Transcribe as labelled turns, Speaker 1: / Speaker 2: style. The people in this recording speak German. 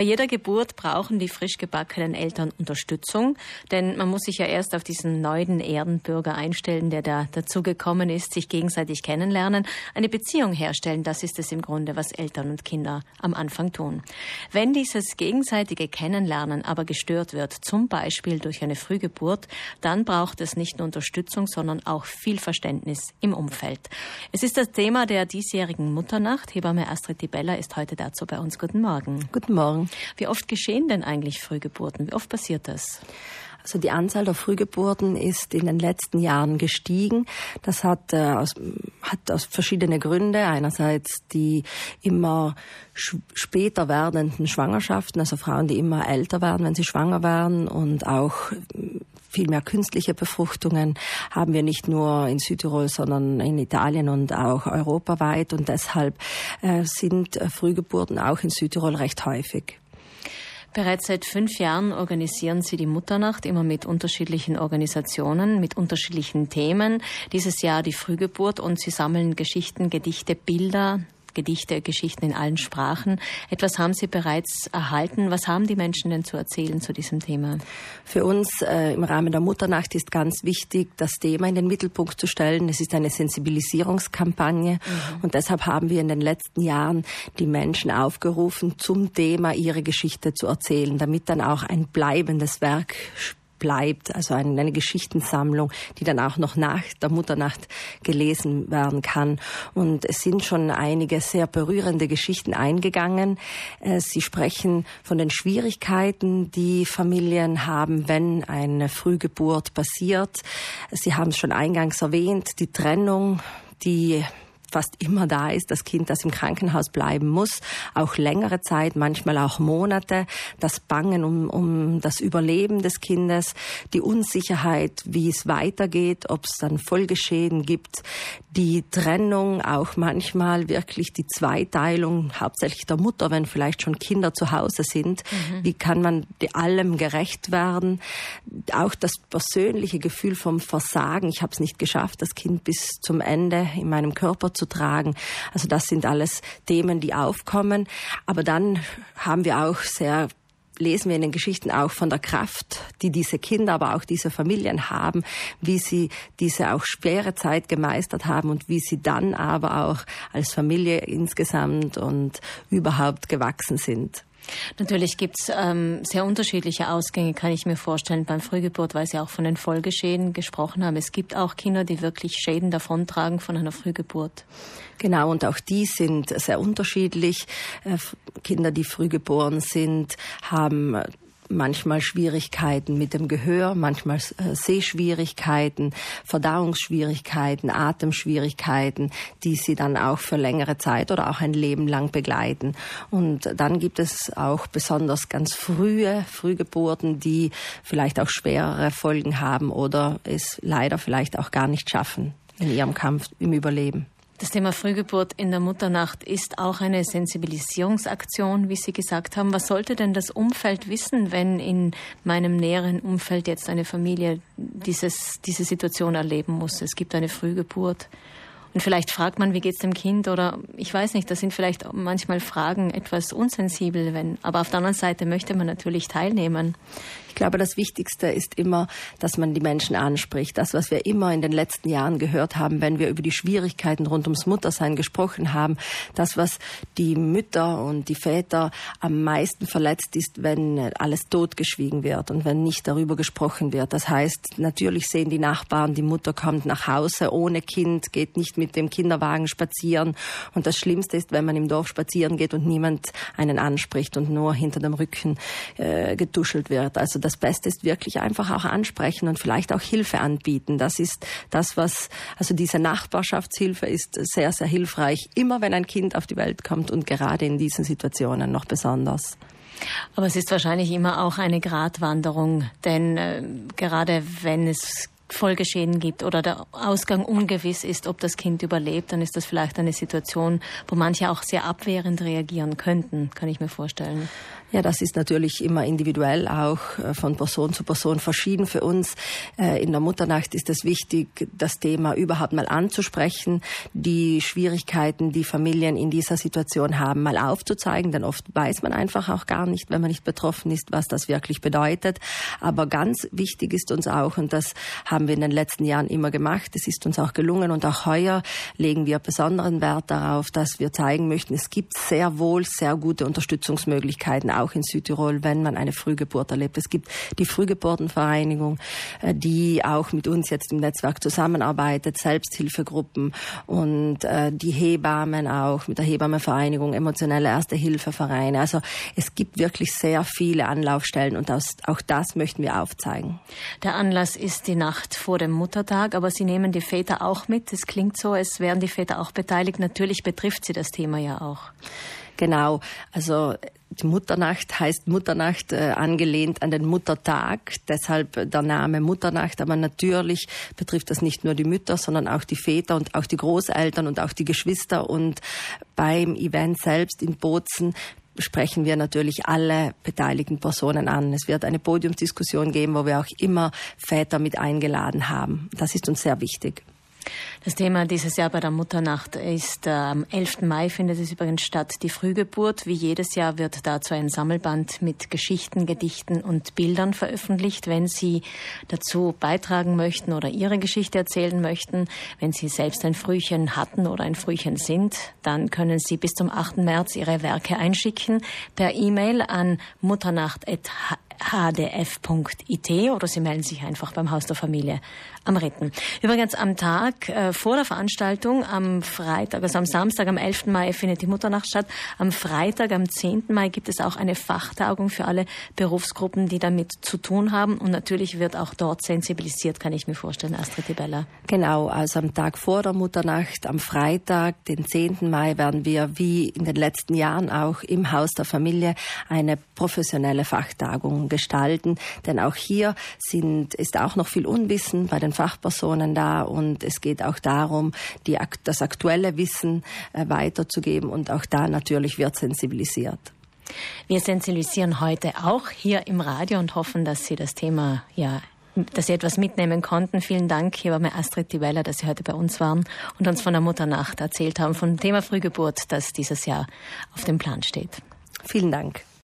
Speaker 1: Bei jeder Geburt brauchen die frisch gebackenen Eltern Unterstützung, denn man muss sich ja erst auf diesen neuen Erdenbürger einstellen, der da dazu gekommen ist, sich gegenseitig kennenlernen, eine Beziehung herstellen. Das ist es im Grunde, was Eltern und Kinder am Anfang tun. Wenn dieses gegenseitige Kennenlernen aber gestört wird, zum Beispiel durch eine Frühgeburt, dann braucht es nicht nur Unterstützung, sondern auch viel Verständnis im Umfeld. Es ist das Thema der diesjährigen Mutternacht. Hebamme Astrid Dibella ist heute dazu bei uns. Guten Morgen.
Speaker 2: Guten Morgen.
Speaker 1: Wie oft geschehen denn eigentlich Frühgeburten? Wie oft passiert das?
Speaker 2: Also die Anzahl der Frühgeburten ist in den letzten Jahren gestiegen. Das hat, äh, aus, hat aus verschiedene Gründe. Einerseits die immer später werdenden Schwangerschaften, also Frauen, die immer älter werden, wenn sie schwanger werden und auch viel mehr künstliche Befruchtungen haben wir nicht nur in Südtirol, sondern in Italien und auch europaweit. Und deshalb äh, sind äh, Frühgeburten auch in Südtirol recht häufig.
Speaker 1: Bereits seit fünf Jahren organisieren Sie die Mutternacht immer mit unterschiedlichen Organisationen, mit unterschiedlichen Themen. Dieses Jahr die Frühgeburt und Sie sammeln Geschichten, Gedichte, Bilder, Gedichte, Geschichten in allen Sprachen. Etwas haben Sie bereits erhalten. Was haben die Menschen denn zu erzählen zu diesem Thema?
Speaker 2: Für uns äh, im Rahmen der Mutternacht ist ganz wichtig, das Thema in den Mittelpunkt zu stellen. Es ist eine Sensibilisierungskampagne mhm. und deshalb haben wir in den letzten Jahren die Menschen aufgerufen, zum Thema ihre Geschichte zu erzählen, damit dann auch ein bleibendes Werk bleibt, also eine, eine Geschichtensammlung, die dann auch noch nach der Mutternacht gelesen werden kann. Und es sind schon einige sehr berührende Geschichten eingegangen. Äh, sie sprechen von den Schwierigkeiten, die Familien haben, wenn eine Frühgeburt passiert. Sie haben es schon eingangs erwähnt, die Trennung, die fast immer da ist, das Kind, das im Krankenhaus bleiben muss, auch längere Zeit, manchmal auch Monate, das Bangen um, um das Überleben des Kindes, die Unsicherheit, wie es weitergeht, ob es dann Folgeschäden gibt, die Trennung, auch manchmal wirklich die Zweiteilung, hauptsächlich der Mutter, wenn vielleicht schon Kinder zu Hause sind, mhm. wie kann man allem gerecht werden, auch das persönliche Gefühl vom Versagen, ich habe es nicht geschafft, das Kind bis zum Ende in meinem Körper zu tragen. Also das sind alles Themen, die aufkommen. Aber dann haben wir auch sehr lesen wir in den Geschichten auch von der Kraft, die diese Kinder, aber auch diese Familien haben, wie sie diese auch schwere Zeit gemeistert haben und wie sie dann aber auch als Familie insgesamt und überhaupt gewachsen sind.
Speaker 1: Natürlich gibt's ähm, sehr unterschiedliche Ausgänge, kann ich mir vorstellen, beim Frühgeburt, weil Sie auch von den Folgeschäden gesprochen haben. Es gibt auch Kinder, die wirklich Schäden davontragen von einer Frühgeburt.
Speaker 2: Genau, und auch die sind sehr unterschiedlich. Äh, Kinder, die frühgeboren sind, haben manchmal Schwierigkeiten mit dem Gehör, manchmal äh, Sehschwierigkeiten, Verdauungsschwierigkeiten, Atemschwierigkeiten, die sie dann auch für längere Zeit oder auch ein Leben lang begleiten. Und dann gibt es auch besonders ganz frühe Frühgeburten, die vielleicht auch schwerere Folgen haben oder es leider vielleicht auch gar nicht schaffen in ihrem Kampf im Überleben.
Speaker 1: Das Thema Frühgeburt in der Mutternacht ist auch eine Sensibilisierungsaktion, wie Sie gesagt haben. Was sollte denn das Umfeld wissen, wenn in meinem näheren Umfeld jetzt eine Familie dieses, diese Situation erleben muss? Es gibt eine Frühgeburt. Und vielleicht fragt man, wie geht's dem Kind oder ich weiß nicht, das sind vielleicht manchmal Fragen etwas unsensibel, wenn, aber auf der anderen Seite möchte man natürlich teilnehmen.
Speaker 2: Ich glaube, das Wichtigste ist immer, dass man die Menschen anspricht. Das, was wir immer in den letzten Jahren gehört haben, wenn wir über die Schwierigkeiten rund ums Muttersein gesprochen haben, das, was die Mütter und die Väter am meisten verletzt ist, wenn alles totgeschwiegen wird und wenn nicht darüber gesprochen wird. Das heißt, natürlich sehen die Nachbarn, die Mutter kommt nach Hause ohne Kind, geht nicht mit dem Kinderwagen spazieren. Und das Schlimmste ist, wenn man im Dorf spazieren geht und niemand einen anspricht und nur hinter dem Rücken äh, getuschelt wird. Also das Beste ist wirklich einfach auch ansprechen und vielleicht auch Hilfe anbieten. Das ist das, was, also diese Nachbarschaftshilfe ist sehr, sehr hilfreich, immer wenn ein Kind auf die Welt kommt und gerade in diesen Situationen noch besonders.
Speaker 1: Aber es ist wahrscheinlich immer auch eine Gratwanderung, denn äh, gerade wenn es Folgeschäden gibt oder der Ausgang ungewiss ist, ob das Kind überlebt, dann ist das vielleicht eine Situation, wo manche auch sehr abwehrend reagieren könnten, kann ich mir vorstellen.
Speaker 2: Ja, das ist natürlich immer individuell auch äh, von Person zu Person verschieden. Für uns äh, in der Mutternacht ist es wichtig, das Thema überhaupt mal anzusprechen, die Schwierigkeiten, die Familien in dieser Situation haben, mal aufzuzeigen, denn oft weiß man einfach auch gar nicht, wenn man nicht betroffen ist, was das wirklich bedeutet. Aber ganz wichtig ist uns auch, und das haben wir in den letzten Jahren immer gemacht, es ist uns auch gelungen und auch heuer legen wir besonderen Wert darauf, dass wir zeigen möchten, es gibt sehr wohl sehr gute Unterstützungsmöglichkeiten auch in Südtirol, wenn man eine Frühgeburt erlebt. Es gibt die Frühgeburtenvereinigung, äh, die auch mit uns jetzt im Netzwerk zusammenarbeitet, Selbsthilfegruppen und äh, die Hebammen auch mit der Hebammenvereinigung, emotionelle Erste-Hilfe-Vereine. Also es gibt wirklich sehr viele Anlaufstellen und auch das möchten wir aufzeigen.
Speaker 1: Der Anlass ist die Nacht vor dem Muttertag, aber Sie nehmen die Väter auch mit. Es klingt so, es wären die Väter auch beteiligt. Natürlich betrifft sie das Thema ja auch.
Speaker 2: Genau, also die Mutternacht heißt Mutternacht äh, angelehnt an den Muttertag, deshalb der Name Mutternacht. Aber natürlich betrifft das nicht nur die Mütter, sondern auch die Väter und auch die Großeltern und auch die Geschwister. Und beim Event selbst in Bozen sprechen wir natürlich alle beteiligten Personen an. Es wird eine Podiumsdiskussion geben, wo wir auch immer Väter mit eingeladen haben. Das ist uns sehr wichtig.
Speaker 1: Das Thema dieses Jahr bei der Mutternacht ist äh, am 11. Mai findet es übrigens statt, die Frühgeburt. Wie jedes Jahr wird dazu ein Sammelband mit Geschichten, Gedichten und Bildern veröffentlicht. Wenn Sie dazu beitragen möchten oder Ihre Geschichte erzählen möchten, wenn Sie selbst ein Frühchen hatten oder ein Frühchen sind, dann können Sie bis zum 8. März Ihre Werke einschicken per E-Mail an mutternacht.hdf.it oder Sie melden sich einfach beim Haus der Familie am Ritten. Übrigens am Tag äh, vor der Veranstaltung, am Freitag, also am Samstag, am 11. Mai findet die Mutternacht statt. Am Freitag, am 10. Mai gibt es auch eine Fachtagung für alle Berufsgruppen, die damit zu tun haben. Und natürlich wird auch dort sensibilisiert, kann ich mir vorstellen, Astrid Tibella.
Speaker 2: Genau, also am Tag vor der Mutternacht, am Freitag, den 10. Mai, werden wir wie in den letzten Jahren auch im Haus der Familie eine professionelle Fachtagung gestalten. Denn auch hier sind, ist auch noch viel Unwissen bei den Fachpersonen da und es geht auch darum, die, das aktuelle Wissen äh, weiterzugeben und auch da natürlich wird sensibilisiert.
Speaker 1: Wir sensibilisieren heute auch hier im Radio und hoffen, dass Sie das Thema ja dass Sie etwas mitnehmen konnten. Vielen Dank, hier war mir Astrid Tiweller, dass Sie heute bei uns waren und uns von der Mutternacht erzählt haben, vom Thema Frühgeburt, das dieses Jahr auf dem Plan steht.
Speaker 2: Vielen Dank.